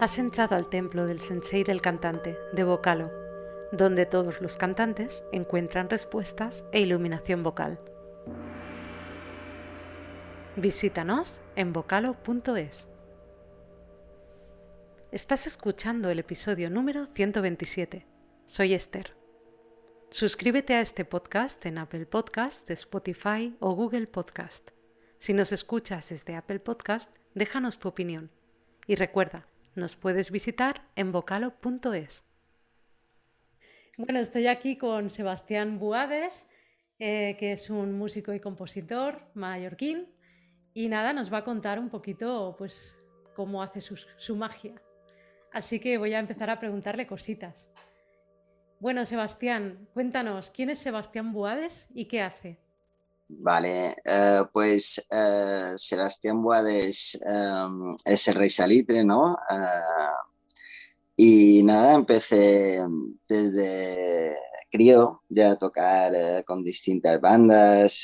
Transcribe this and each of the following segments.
Has entrado al templo del sensei del cantante, de Vocalo, donde todos los cantantes encuentran respuestas e iluminación vocal. Visítanos en vocalo.es. Estás escuchando el episodio número 127. Soy Esther. Suscríbete a este podcast en Apple Podcast, Spotify o Google Podcast. Si nos escuchas desde Apple Podcast, déjanos tu opinión. Y recuerda, nos puedes visitar en vocalo.es. Bueno, estoy aquí con Sebastián Buades, eh, que es un músico y compositor mallorquín. Y nada, nos va a contar un poquito pues, cómo hace su magia. Así que voy a empezar a preguntarle cositas. Bueno, Sebastián, cuéntanos, ¿quién es Sebastián Buades y qué hace? Vale, eh, pues eh, Sebastián Buades em, es el rey salitre, ¿no? Eh, y nada, empecé desde crío ya a tocar con distintas bandas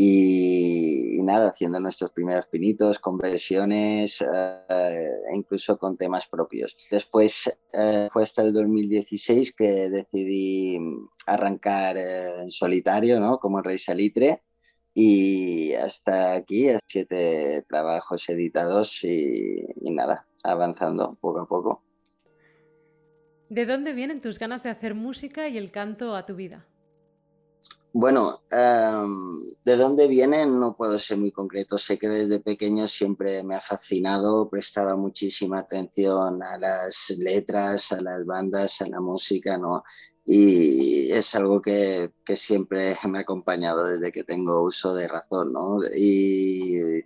y, nada, haciendo nuestros primeros pinitos, conversiones e incluso con temas propios. Después eh, fue hasta el 2016 que decidí arrancar eh, en solitario, ¿no? Como Rey Salitre. Y hasta aquí, siete trabajos editados y, y nada, avanzando poco a poco. ¿De dónde vienen tus ganas de hacer música y el canto a tu vida? Bueno, em, ¿de dónde vienen? No puedo ser muy concreto. Sé que desde pequeño siempre me ha fascinado, prestaba muchísima atención a las letras, a las bandas, a la música, ¿no? Y es algo que, siempre me ha acompañado desde que tengo uso de razón, ¿no? Y,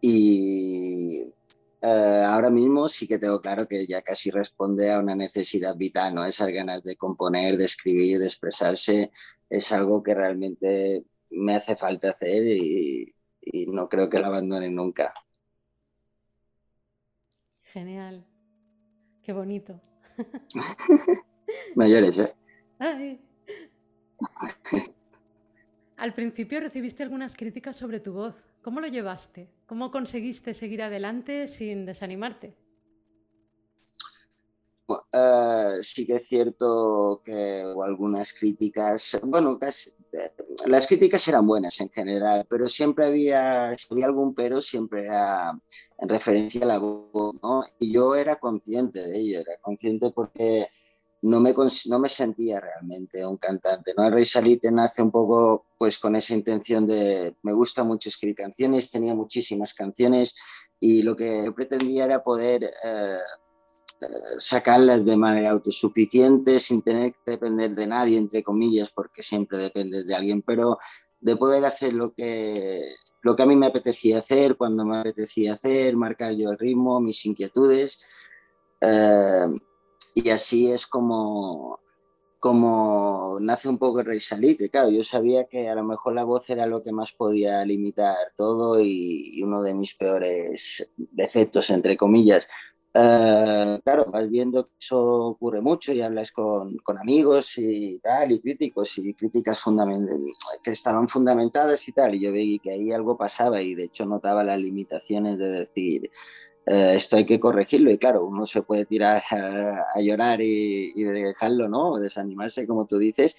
y eh, ahora mismo sí que tengo claro que ya casi responde a una necesidad vital, ¿no? Esas ganas de componer, de escribir, de expresarse, es algo que realmente me hace falta hacer y, no creo que lo abandone nunca. Genial. Qué bonito. Mayores, ¿eh? Al principio recibiste algunas críticas sobre tu voz. ¿Cómo lo llevaste? ¿Cómo conseguiste seguir adelante sin desanimarte? Eh, sí que es cierto que hubo algunas críticas, bueno, eh, las críticas eran buenas en general, pero siempre había, si había algún pero, siempre era en referencia a la voz, ¿no? Y yo era consciente de ello, era consciente porque no me, no me sentía realmente un cantante. ¿no? El Rey Salite nace un poco pues con esa intención de, me gusta mucho escribir canciones, tenía muchísimas canciones y lo que pretendía era poder eh, sacarlas de manera autosuficiente, sin tener que depender de nadie, entre comillas, porque siempre dependes de alguien, pero de poder hacer lo que, lo que a mí me apetecía hacer, cuando me apetecía hacer, marcar yo el ritmo, mis inquietudes. Eh, y así es como, como nace un poco el Rey Salí, que claro, yo sabía que a lo mejor la voz era lo que más podía limitar todo y, uno de mis peores defectos, entre comillas. Eh, claro, vas viendo que eso ocurre mucho y hablas con, con amigos y tal, y críticos, y críticas que estaban fundamentadas y tal, y yo veía que ahí algo pasaba y de hecho notaba las limitaciones de decir, eh, esto hay que corregirlo y claro, uno se puede tirar a, llorar y, dejarlo, ¿no? O desanimarse, como tú dices,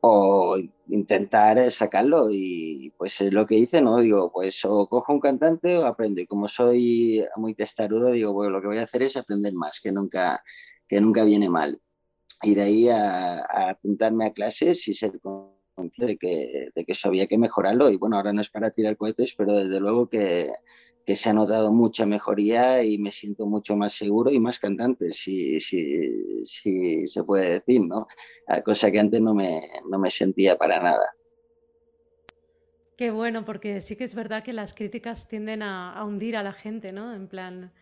o intentar sacarlo y pues es lo que hice, ¿no? Digo, pues o cojo un cantante o aprendo y como soy muy testarudo, digo, bueno, lo que voy a hacer es aprender más, que nunca, que nunca viene mal. Y de ahí a, apuntarme a clases y ser consciente de que, de que eso había que mejorarlo y bueno, ahora no es para tirar cohetes, pero desde luego que que se ha notado mucha mejoría y me siento mucho más seguro y más cantante, si, si, si se puede decir, ¿no? Cosa que antes no me, no me sentía para nada. Qué bueno, porque sí que es verdad que las críticas tienden a, hundir a la gente, ¿no? En plan,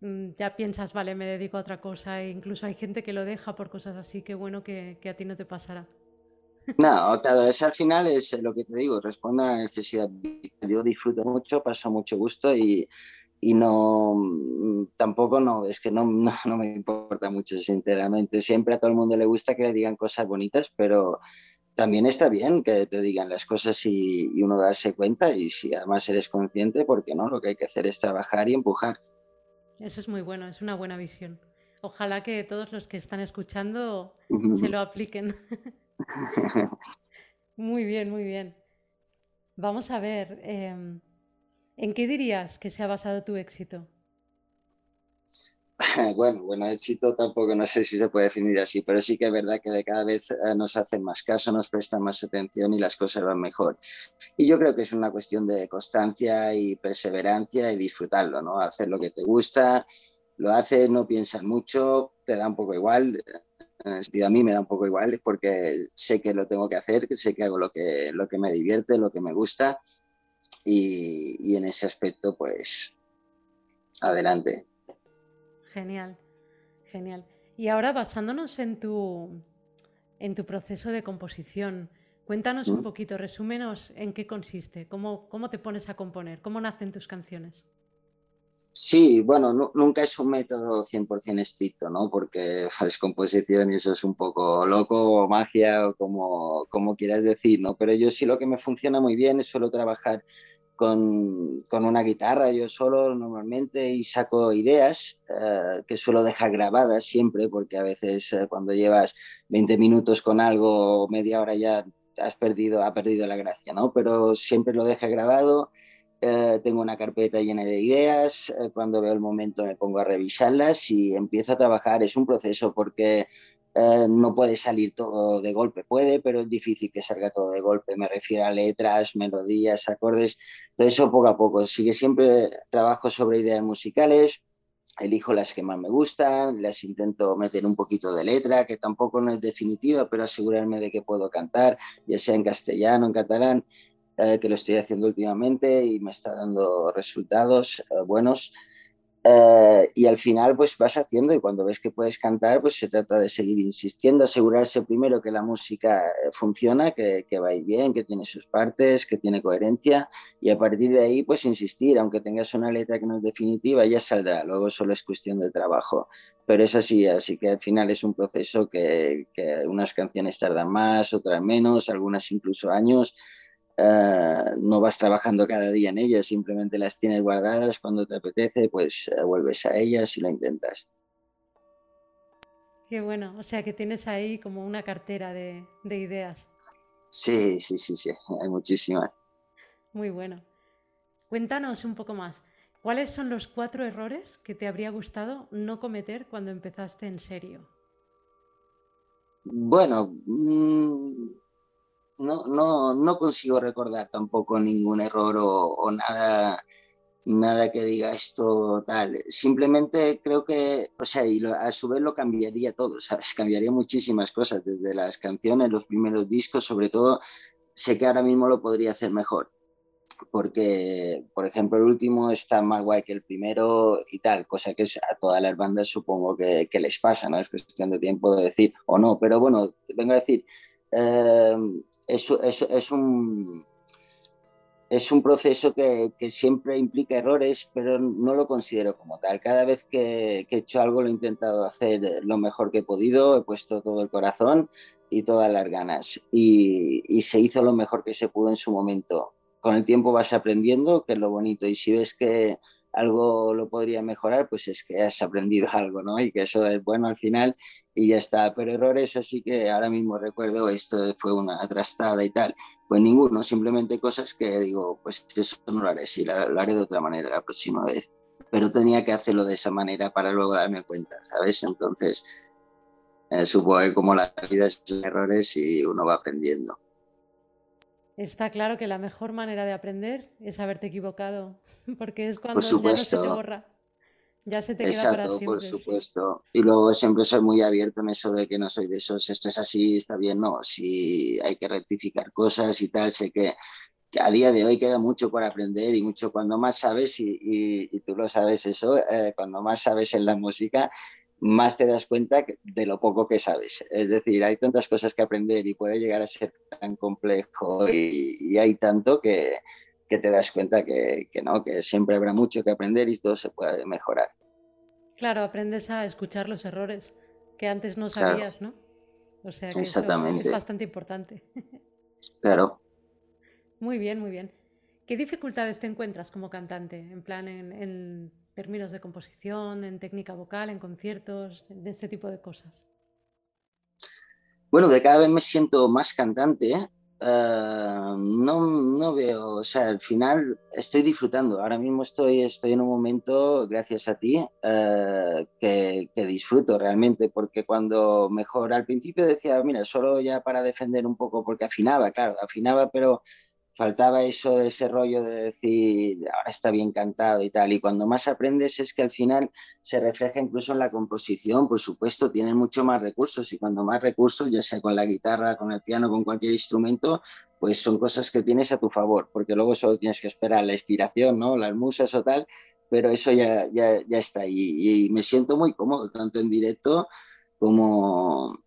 mm, ya piensas, vale, me dedico a otra cosa, e incluso hay gente que lo deja por cosas así, qué bueno que, que a ti no te pasará. No, claro, es al final es lo que te digo, respondo a la necesidad. Yo disfruto mucho, paso mucho gusto y, y no, tampoco no, es que no, no, me importa mucho, sinceramente. Siempre a todo el mundo le gusta que le digan cosas bonitas, pero también está bien que te digan las cosas y, y uno darse cuenta y si además eres consciente, porque no, lo que hay que hacer es trabajar y empujar. eso es muy bueno, es una buena visión. Ojalá que todos los que están escuchando se lo apliquen. muy bien, muy bien. Vamos a ver, em, ¿en qué dirías que se ha basado tu éxito? bueno, bueno, éxito tampoco no sé si se puede definir así, pero sí que es verdad que de cada vez eh, nos hacen más caso, nos prestan más atención y las cosas van mejor. Y yo creo que es una cuestión de constancia y perseverancia y disfrutarlo, ¿no? Hacer lo que te gusta, lo haces, no piensas mucho, te da un poco igual. En el sentido a mí me da un poco igual porque sé que lo tengo que hacer, que sé que hago lo que, lo que me divierte, lo que me gusta y, y en ese aspecto pues adelante. Genial, genial. Y ahora basándonos en tu, en tu proceso de composición, cuéntanos un mm. poquito, resúmenos en qué consiste, cómo, cómo te pones a componer, cómo nacen tus canciones. Sí, bueno, nunca es un método 100% estricto, ¿no? Porque es composición y eso es un poco loco o magia o como, como quieras decir, ¿no? Pero yo sí lo que me funciona muy bien es solo trabajar con, con, una guitarra yo solo normalmente y saco ideas eh, que suelo dejar grabadas siempre porque a veces eh, cuando llevas 20 minutos con algo media hora ya has perdido, ha perdido la gracia, ¿no? Pero siempre lo dejo grabado, eh, tengo una carpeta llena de ideas, cuando veo el momento me pongo a revisarlas y empiezo a trabajar. Es un proceso porque eh, no puede salir todo de golpe, puede, pero es difícil que salga todo de golpe. Me refiero a letras, melodías, acordes, todo eso poco a poco. Sigue siempre trabajo sobre ideas musicales, elijo las que más me gustan, las intento meter un poquito de letra, que tampoco no es definitiva, pero asegurarme de que puedo cantar, ya sea en castellano, en catalán, eh, que lo estoy haciendo últimamente y me está dando resultados eh, buenos. Eh, y al final pues vas haciendo y cuando ves que puedes cantar pues se trata de seguir insistiendo, asegurarse primero que la música funciona, que, que va bien, que tiene sus partes, que tiene coherencia y a partir de ahí pues insistir, aunque tengas una letra que no es definitiva ya saldrá, luego solo es cuestión de trabajo. Pero es así, así que al final es un proceso que, que unas canciones tardan más, otras menos, algunas incluso años, eh, no vas trabajando cada día en ellas, simplemente las tienes guardadas, cuando te apetece, pues eh, vuelves a ellas y lo intentas. Qué bueno, o sea que tienes ahí como una cartera de, de ideas. Sí, sí, sí, sí, hay muchísimas. Muy bueno. Cuéntanos un poco más. ¿Cuáles son los cuatro errores que te habría gustado no cometer cuando empezaste en serio? Bueno, mmm no, no, no consigo recordar tampoco ningún error o, nada, nada que diga esto tal. Simplemente creo que, o sea, y a su vez lo cambiaría todo, ¿sabes? Cambiaría muchísimas cosas, desde las canciones, los primeros discos, sobre todo, sé que ahora mismo lo podría hacer mejor. Porque, por ejemplo, el último está más guay que el primero y tal, cosa que a todas las bandas supongo que, que les pasa, ¿no? Es cuestión de tiempo de decir o no, pero bueno, vengo a decir, eh, es, un, es un proceso que, siempre implica errores, pero no lo considero como tal. Cada vez que, he hecho algo lo he intentado hacer lo mejor que he podido, he puesto todo el corazón y todas las ganas y, y se hizo lo mejor que se pudo en su momento. Con el tiempo vas aprendiendo, que es lo bonito, y si ves que algo lo podría mejorar, pues es que has aprendido algo, ¿no? Y que eso es bueno al final y ya está. Pero errores así que ahora mismo recuerdo, esto fue una trastada y tal. Pues ninguno, simplemente cosas que digo, pues eso no lo haré, sí, lo, haré de otra manera la próxima vez. Pero tenía que hacerlo de esa manera para luego darme cuenta, ¿sabes? Entonces, eh, supongo que como la vida es errores y uno va aprendiendo. Está claro que la mejor manera de aprender es haberte equivocado, porque es cuando ya no se te borra. Ya se te queda Exacto, para siempre, por supuesto. Y luego siempre soy muy abierto en eso de que no soy de esos, esto es así, está bien, no. Si hay que rectificar cosas y tal, sé que, a día de hoy queda mucho por aprender y mucho cuando más sabes, y, y, tú lo sabes eso, eh, cuando más sabes en la música, más te das cuenta de lo poco que sabes. Es decir, hay tantas cosas que aprender y puede llegar a ser tan complejo y, hay tanto que, te das cuenta que, no, que siempre habrá mucho que aprender y todo se puede mejorar. Claro, aprendes a escuchar los errores que antes no sabías, ¿no? O sea que es bastante importante. Claro. Muy bien, muy bien. ¿Qué dificultades te encuentras como cantante? En plan, en, términos de composición, en técnica vocal, en conciertos, de este tipo de cosas. Bueno, de cada vez me siento más cantante. Eh, no, no, veo, o sea, al final estoy disfrutando. Ahora mismo estoy, estoy en un momento, gracias a ti, eh, que, que, disfruto realmente, porque cuando mejor al principio decía, mira, solo ya para defender un poco, porque afinaba, claro, afinaba, pero faltaba eso de ese rollo de decir, ahora está bien cantado y tal. Y cuando más aprendes es que al final se refleja incluso en la composición, por supuesto, tienen mucho más recursos y cuando más recursos, ya sea con la guitarra, con el piano, con cualquier instrumento, pues son cosas que tienes a tu favor, porque luego solo tienes que esperar la inspiración, ¿no? Las musas o tal, pero eso ya, ya, ya está ahí. Y me siento muy cómodo, tanto en directo como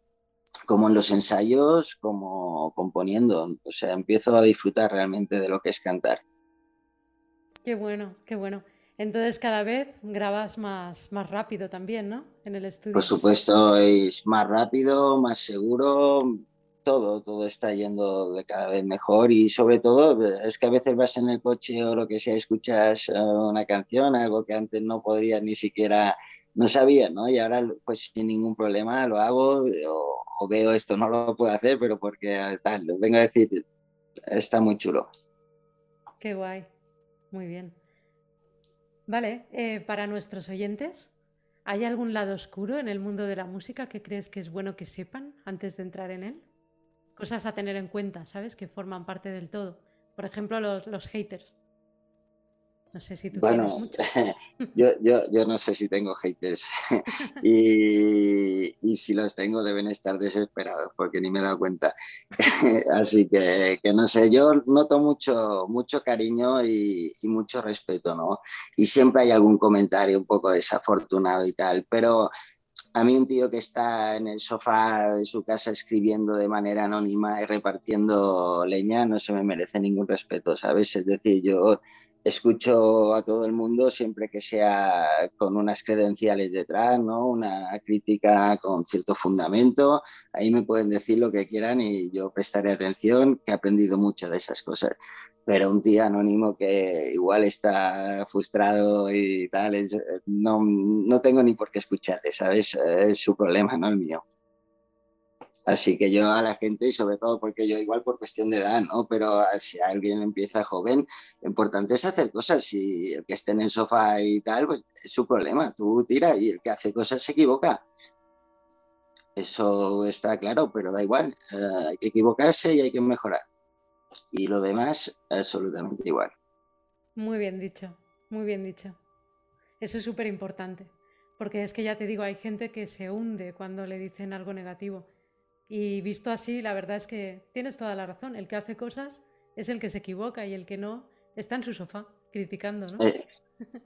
como en los ensayos, como componiendo. O sea, empiezo a disfrutar realmente de lo que es cantar. Qué bueno, qué bueno. Entonces cada vez grabas más, más rápido también, ¿no? En el estudio. Por supuesto, es más rápido, más seguro, todo, todo está yendo de cada vez mejor y sobre todo es que a veces vas en el coche o lo que sea, escuchas eh, una canción, algo que antes no podías ni siquiera, no sabía, ¿no? Y ahora pues sin ningún problema lo hago o, veo esto, no lo puedo hacer, pero porque tal, vengo a decir, está muy chulo. Qué guay, muy bien. Vale, eh, para nuestros oyentes, ¿hay algún lado oscuro en el mundo de la música que crees que es bueno que sepan antes de entrar en él? Cosas a tener en cuenta, ¿sabes? Que forman parte del todo. Por ejemplo, los, los haters. No sé si tú bueno, yo, yo, yo, no sé si tengo haters y, y, si los tengo deben estar desesperados porque ni me he dado cuenta. Así que, que, no sé, yo noto mucho, mucho cariño y, y, mucho respeto, ¿no? Y siempre hay algún comentario un poco desafortunado y tal, pero a mí un tío que está en el sofá de su casa escribiendo de manera anónima y repartiendo leña no se me merece ningún respeto, ¿sabes? Es decir, yo escucho a todo el mundo siempre que sea con unas credenciales detrás, ¿no? Una crítica con cierto fundamento. Ahí me pueden decir lo que quieran y yo prestaré atención, que he aprendido mucho de esas cosas. Pero un tío anónimo que igual está frustrado y tal, no, no tengo ni por qué escucharle, ¿sabes? Es su problema, no el mío. Así que yo a la gente, y sobre todo porque yo igual por cuestión de edad, ¿no? Pero si alguien empieza joven, lo importante es hacer cosas. Y el que esté en el sofá y tal, pues es su problema. Tú tira y el que hace cosas se equivoca. Eso está claro, pero da igual. Eh, hay que equivocarse y hay que mejorar. Y lo demás, absolutamente igual. Muy bien dicho, muy bien dicho. Eso es súper importante. Porque es que ya te digo, hay gente que se hunde cuando le dicen algo negativo y visto así, la verdad es que tienes toda la razón. El que hace cosas es el que se equivoca y el que no está en su sofá criticando, ¿no? Eh,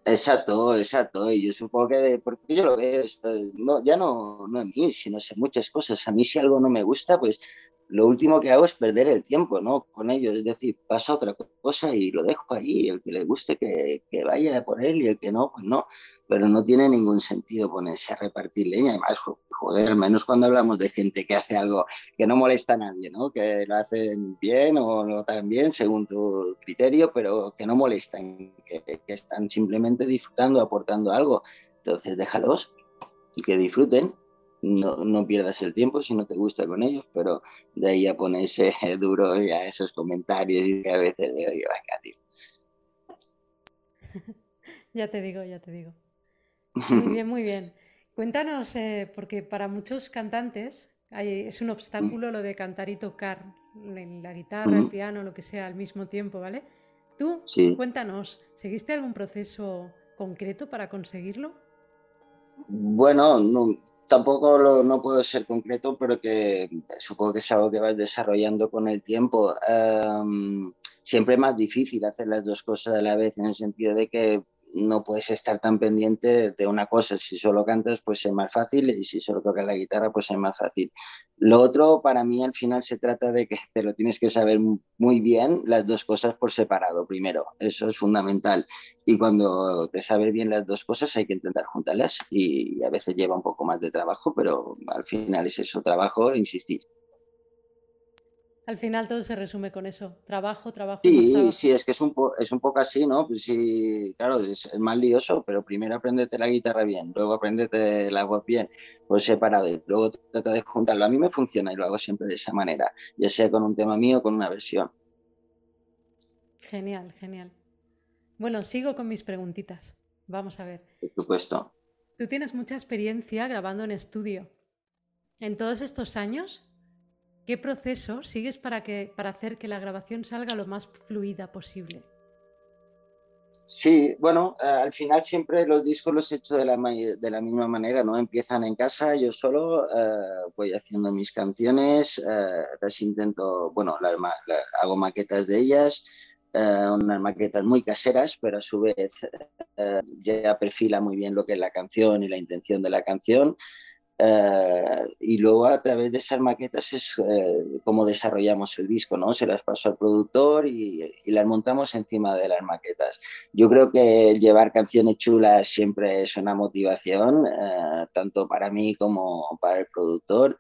exacto, exacto. Y yo supongo que, porque yo lo veo, no, ya no, no en mí, sino en muchas cosas. A mí si algo no me gusta, pues lo último que hago es perder el tiempo, ¿no? Con ellos, es decir, pasa otra cosa y lo dejo ahí. El que le guste que, que vaya por él y el que no, pues no pero no tiene ningún sentido ponerse a repartir leña. Además, joder, menos cuando hablamos de gente que hace algo que no molesta a nadie, ¿no? Que lo hacen bien o no tan bien según tu criterio, pero que no molestan, que, están simplemente disfrutando, aportando algo. Entonces, déjalos y que disfruten. No, no, pierdas el tiempo si no te gusta con ellos, pero de ahí a ponerse duro y a esos comentarios y que a veces le digo, venga, tío. Ya te digo, ya te digo. Muy bien, muy bien. Cuéntanos, eh, porque para muchos cantantes es un obstáculo lo de cantar y tocar la guitarra, el piano, lo que sea al mismo tiempo, ¿vale? Tú, cuéntanos, ¿seguiste algún proceso concreto para conseguirlo? Bueno, tampoco no puedo ser concreto, pero que supongo que es algo que vas desarrollando con el tiempo. Em, siempre es más difícil hacer las dos cosas a la vez, en el sentido de que no puedes estar tan pendiente de una cosa. Si solo cantas, pues es más fácil y si solo tocas la guitarra, pues es más fácil. Lo otro, para mí, al final se trata de que te lo tienes que saber muy bien las dos cosas por separado, primero. Eso es fundamental. Y cuando te sabes bien las dos cosas, hay que intentar juntarlas y a veces lleva un poco más de trabajo, pero al final es eso, trabajo e insistir. Al final todo se resume con eso, trabajo, trabajo. Sí, sí, es que es un, es un poco así, ¿no? Pues sí, claro, es, más lioso, pero primero aprendete la guitarra bien, luego aprendete la voz bien, pues separado, y luego trata de juntarlo. A mí me funciona y lo hago siempre de esa manera, ya sea con un tema mío o con una versión. Genial, genial. Bueno, sigo con mis preguntitas. Vamos a ver. Por supuesto. Tú tienes mucha experiencia grabando en estudio. En todos estos años, ¿Qué proceso sigues para, que, para hacer que la grabación salga lo más fluida posible? Sí, bueno, eh, al final siempre los discos los he hecho de la, de la misma manera, ¿no? Empiezan en casa, yo solo eh, voy haciendo mis canciones, eh, las intento, bueno, hago maquetas de ellas, unas maquetas muy caseras, pero a su vez ya perfila muy bien lo que es la canción y la intención de la canción. Eh, y luego a través de esas maquetas es eh, como desarrollamos el disco, ¿no? Se las paso al productor y, las montamos encima de las maquetas. Yo creo que llevar canciones chulas siempre es una motivación, eh, tanto para mí como para el productor.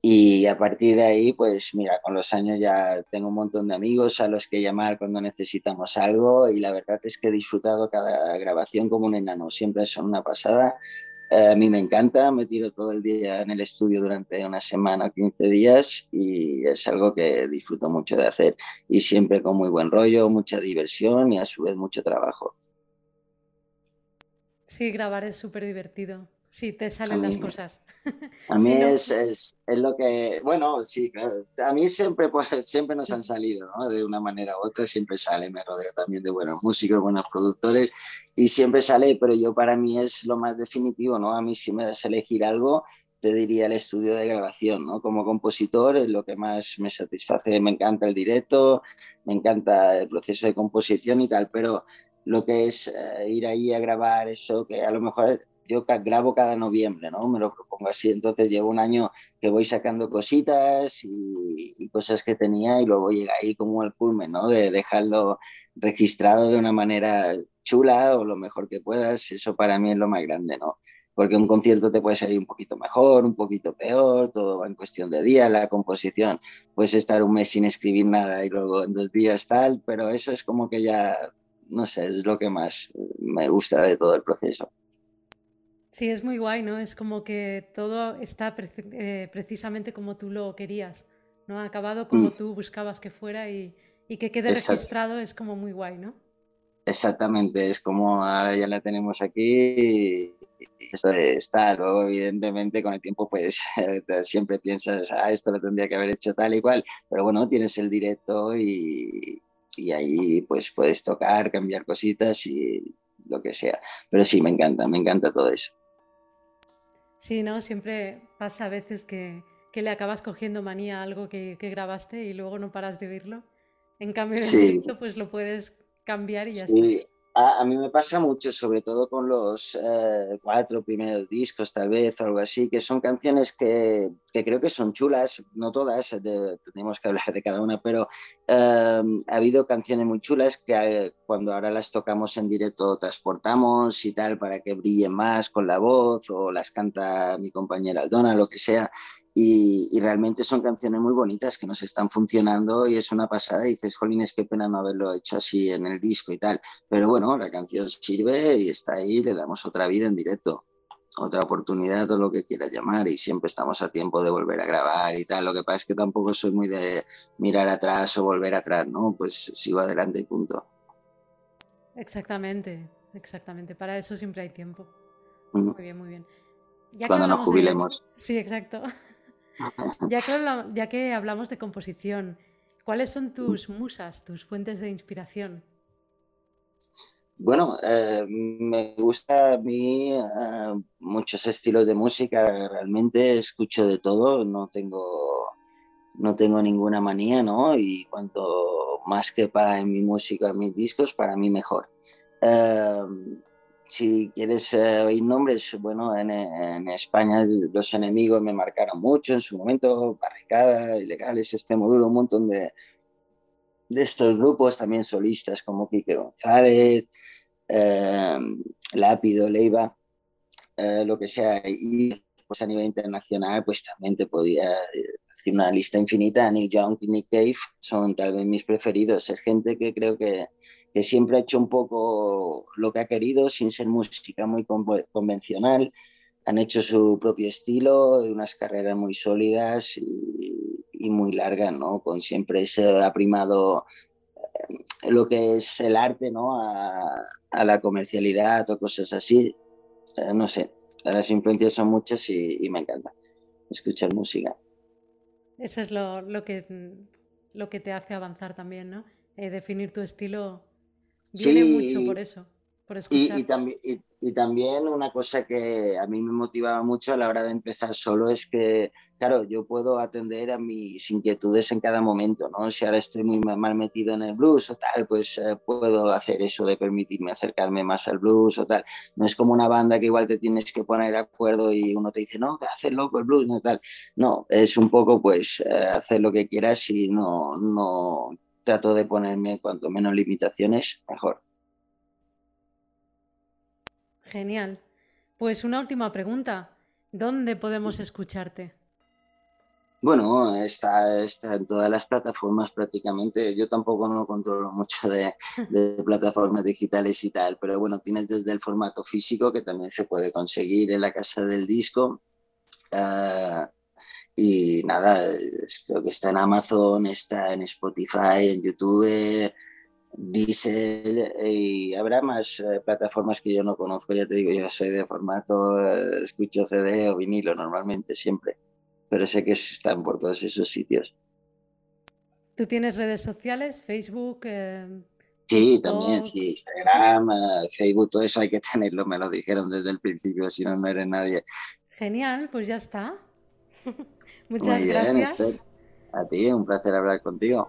Y a partir de ahí, pues mira, con los años ya tengo un montón de amigos a los que llamar cuando necesitamos algo y la verdad es que he disfrutado cada grabación como un enano, siempre son una pasada a mí me encanta, me tiro todo el día en el estudio durante una semana, 15 días y es algo que disfruto mucho de hacer y siempre con muy buen rollo, mucha diversión y a su vez mucho trabajo. Sí, grabar es súper divertido. Sí, te salen las cosas. A mí es, es, es, lo que, bueno, sí, claro. A mí siempre, pues, siempre nos han salido, ¿no? De una manera u otra siempre sale, me rodeo también de buenos músicos, buenos productores y siempre sale, pero yo para mí es lo más definitivo, ¿no? A mí si me das a elegir algo, te diría el estudio de grabación, ¿no? Como compositor es lo que más me satisface, me encanta el directo, me encanta el proceso de composición y tal, pero lo que es eh, ir ahí a grabar eso, que a lo mejor yo grabo cada noviembre, ¿no? Me lo propongo así, entonces llevo un año que voy sacando cositas y, cosas que tenía y luego llega ahí como el culmen, ¿no? De dejarlo registrado de una manera chula o lo mejor que puedas, eso para mí es lo más grande, ¿no? Porque un concierto te puede salir un poquito mejor, un poquito peor, todo va en cuestión de días, la composición, puedes estar un mes sin escribir nada y luego en dos días tal, pero eso es como que ya, no sé, es lo que más me gusta de todo el proceso. Sí, es muy guay, ¿no? Es como que todo está eh, precisamente como tú lo querías, ¿no? Acabado como mm. tú buscabas que fuera y, que quede registrado es como muy guay, ¿no? Exactamente, es como ahora ya la tenemos aquí y eso está. Luego, evidentemente, con el tiempo, pues siempre piensas, ah, esto lo tendría que haber hecho tal y cual, pero bueno, tienes el directo y, y ahí pues puedes tocar, cambiar cositas y lo que sea. Pero sí, me encanta, me encanta todo eso. Sí, ¿no? Siempre pasa a veces que, le acabas cogiendo manía a algo que, grabaste y luego no paras de oírlo. En cambio, en el pues lo puedes cambiar y ya está. A, mí me pasa mucho, sobre todo con los eh, cuatro primeros discos, tal vez, o algo así, que son canciones que, que creo que son chulas, no todas, tenemos que hablar de cada una, pero em, ha habido canciones muy chulas que eh, cuando ahora las tocamos en directo transportamos y tal para que brillen más con la voz, o las canta mi compañera Aldona, lo que sea, y, realmente son canciones muy bonitas que nos están funcionando y es una pasada. Y dices, Jolines, qué pena no haberlo hecho así en el disco y tal. Pero bueno, la canción sirve y está ahí, le damos otra vida en directo, otra oportunidad, todo lo que quieras llamar. Y siempre estamos a tiempo de volver a grabar y tal. Lo que pasa es que tampoco soy muy de mirar atrás o volver atrás, ¿no? Pues sigo adelante y punto. Exactamente, exactamente. Para eso siempre hay tiempo. Muy bien, muy bien. Cuando nos jubilemos. Sí, exacto. Ya que, ya que hablamos de composición, ¿cuáles son tus musas, tus fuentes de inspiración? Bueno, eh, me gusta a mí eh, muchos estilos de música, realmente escucho de todo, no tengo, no tengo ninguna manía, ¿no? Y cuanto más quepa en mi música, en mis discos, para mí mejor. Eh, si quieres eh, oír nombres, bueno, en, España los enemigos me marcaron mucho en su momento, barricadas, ilegales, este módulo, un montón de, de estos grupos, también solistas como Quique González, eh, Lápido, Leiva, eh, lo que sea, y pues a nivel internacional, pues también te podía decir una lista infinita, Neil Young y Nick Cave son tal vez mis preferidos. Es gente que creo que, que siempre ha hecho un poco lo que ha querido sin ser música muy convencional. Han hecho su propio estilo, unas carreras muy sólidas y, y muy largas, ¿no? Con siempre se ha primado eh, lo que es el arte, ¿no? A, a la comercialidad o cosas así. Eh, no sé, las influencias son muchas y, me encanta escuchar música. Eso es lo, lo, que, lo que te hace avanzar también, ¿no? Eh, definir tu estilo viene mucho por eso. Y, también, y, también una cosa que a mí me motivaba mucho a la hora de empezar solo es que, claro, yo puedo atender a mis inquietudes en cada momento, ¿no? Si ahora estoy muy mal metido en el blues o tal, pues eh, puedo hacer eso de permitirme acercarme más al blues o tal. No es como una banda que igual te tienes que poner de acuerdo y uno te dice, no, hacer loco el blues, no tal. No, es un poco pues eh, hacer lo que quieras y no, no trato de ponerme cuanto menos limitaciones, mejor. Genial. Pues una última pregunta. ¿Dónde podemos escucharte? Bueno, está, está en todas las plataformas prácticamente. Yo tampoco no controlo mucho de, plataformas digitales y tal, pero bueno, tienes desde el formato físico que también se puede conseguir en la casa del disco. Ah, y nada, creo que está en Amazon, está en Spotify, en YouTube, Diesel y habrá más eh, plataformas que yo no conozco, ya te digo, yo soy de formato, eh, escucho CD o vinilo normalmente, siempre, pero sé que están por todos esos sitios. ¿Tú tienes redes sociales, Facebook? Eh, sí, también, sí, Instagram, Facebook, todo eso hay que tenerlo, me lo dijeron desde el principio, si no, no eres nadie. Genial, pues ya está. Muchas gracias. A ti, un placer hablar contigo.